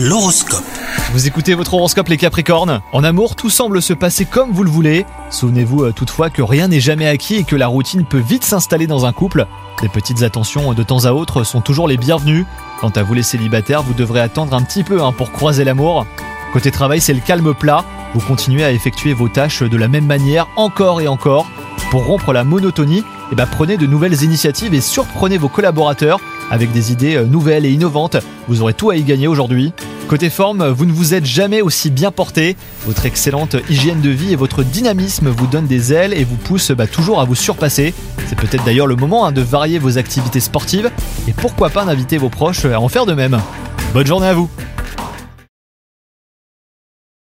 L'horoscope. Vous écoutez votre horoscope les Capricornes? En amour, tout semble se passer comme vous le voulez. Souvenez-vous euh, toutefois que rien n'est jamais acquis et que la routine peut vite s'installer dans un couple. Des petites attentions de temps à autre sont toujours les bienvenues. Quant à vous les célibataires, vous devrez attendre un petit peu hein, pour croiser l'amour. Côté travail, c'est le calme plat. Vous continuez à effectuer vos tâches de la même manière encore et encore. Pour rompre la monotonie, eh ben, prenez de nouvelles initiatives et surprenez vos collaborateurs avec des idées euh, nouvelles et innovantes. Vous aurez tout à y gagner aujourd'hui. Côté forme, vous ne vous êtes jamais aussi bien porté. Votre excellente hygiène de vie et votre dynamisme vous donnent des ailes et vous poussent bah, toujours à vous surpasser. C'est peut-être d'ailleurs le moment hein, de varier vos activités sportives et pourquoi pas d'inviter vos proches à en faire de même. Bonne journée à vous